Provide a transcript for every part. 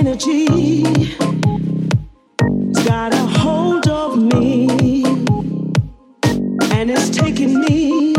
energy has got a hold of me, and it's taking me.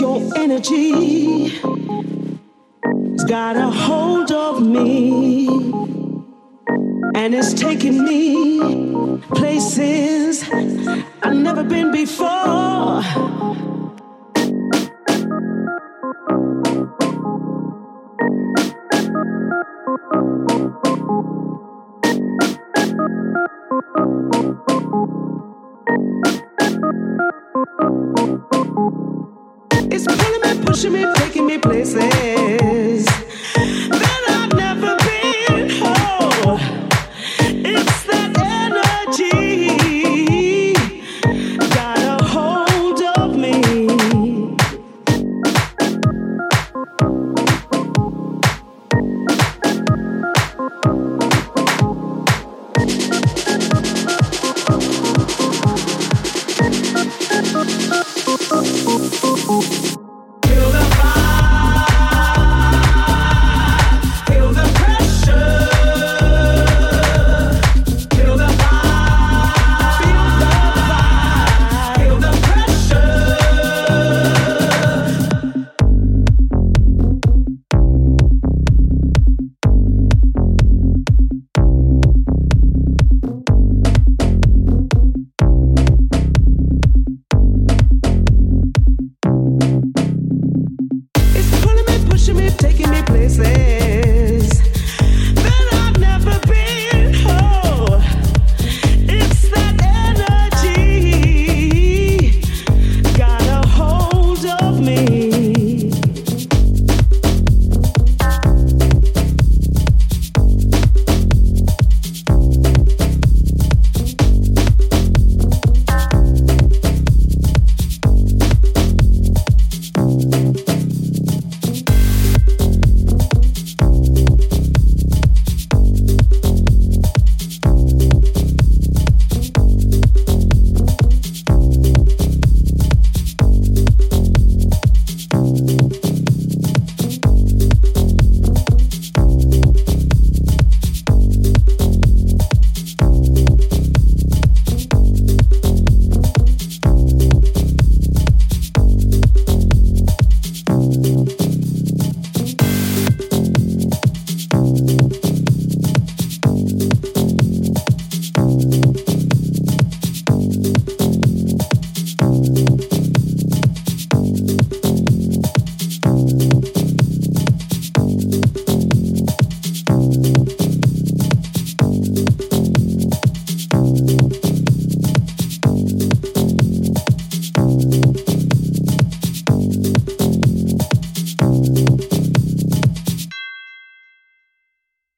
Your energy. It's got a hold of me. And it's taking me places I've never been before. pushing me, taking me places that I've never been. Oh, it's that energy got a hold of me.